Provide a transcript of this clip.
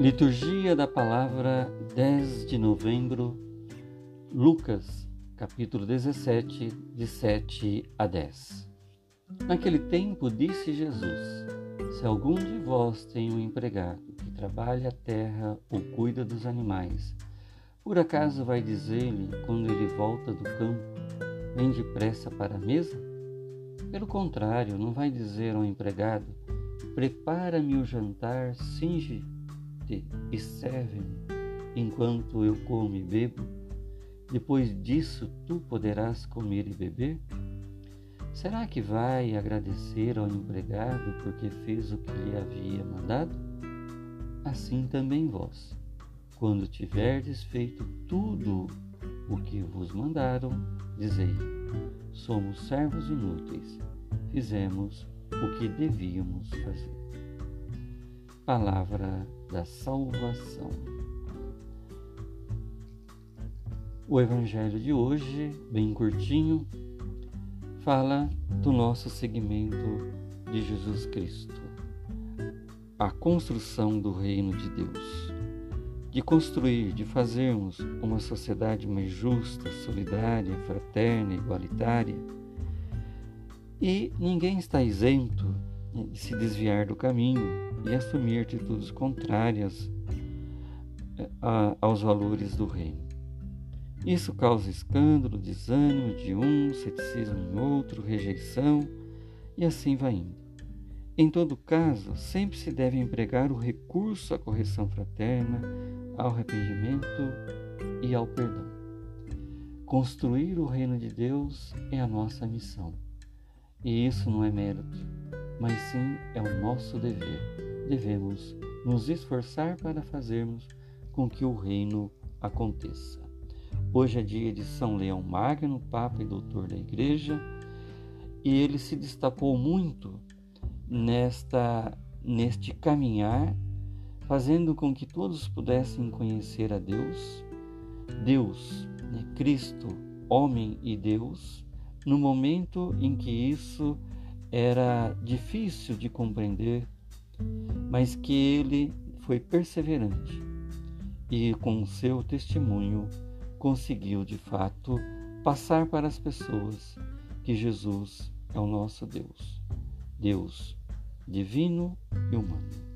Liturgia da Palavra, 10 de novembro, Lucas, capítulo 17, de 7 a 10. Naquele tempo disse Jesus: Se algum de vós tem um empregado que trabalha a terra ou cuida dos animais, por acaso vai dizer-lhe, quando ele volta do campo, vem depressa para a mesa? Pelo contrário, não vai dizer ao empregado, prepara-me o jantar, singe e serve-me enquanto eu como e bebo. Depois disso, tu poderás comer e beber? Será que vai agradecer ao empregado porque fez o que lhe havia mandado? Assim também vós, quando tiverdes feito tudo o que vos mandaram, dizei: somos servos inúteis, fizemos o que devíamos fazer. Palavra da salvação. O evangelho de hoje, bem curtinho, fala do nosso seguimento de Jesus Cristo, a construção do reino de Deus, de construir, de fazermos uma sociedade mais justa, solidária, fraterna, igualitária. E ninguém está isento se desviar do caminho, e assumir atitudes contrárias eh, aos valores do reino. Isso causa escândalo, desânimo de um, ceticismo em outro, rejeição e assim vai indo. Em todo caso, sempre se deve empregar o recurso à correção fraterna, ao arrependimento e ao perdão. Construir o reino de Deus é a nossa missão. E isso não é mérito, mas sim é o nosso dever devemos nos esforçar para fazermos com que o reino aconteça. Hoje é dia de São Leão Magno, Papa e Doutor da Igreja, e ele se destacou muito nesta neste caminhar, fazendo com que todos pudessem conhecer a Deus, Deus, né, Cristo, homem e Deus, no momento em que isso era difícil de compreender mas que ele foi perseverante e, com seu testemunho, conseguiu de fato passar para as pessoas que Jesus é o nosso Deus, Deus divino e humano.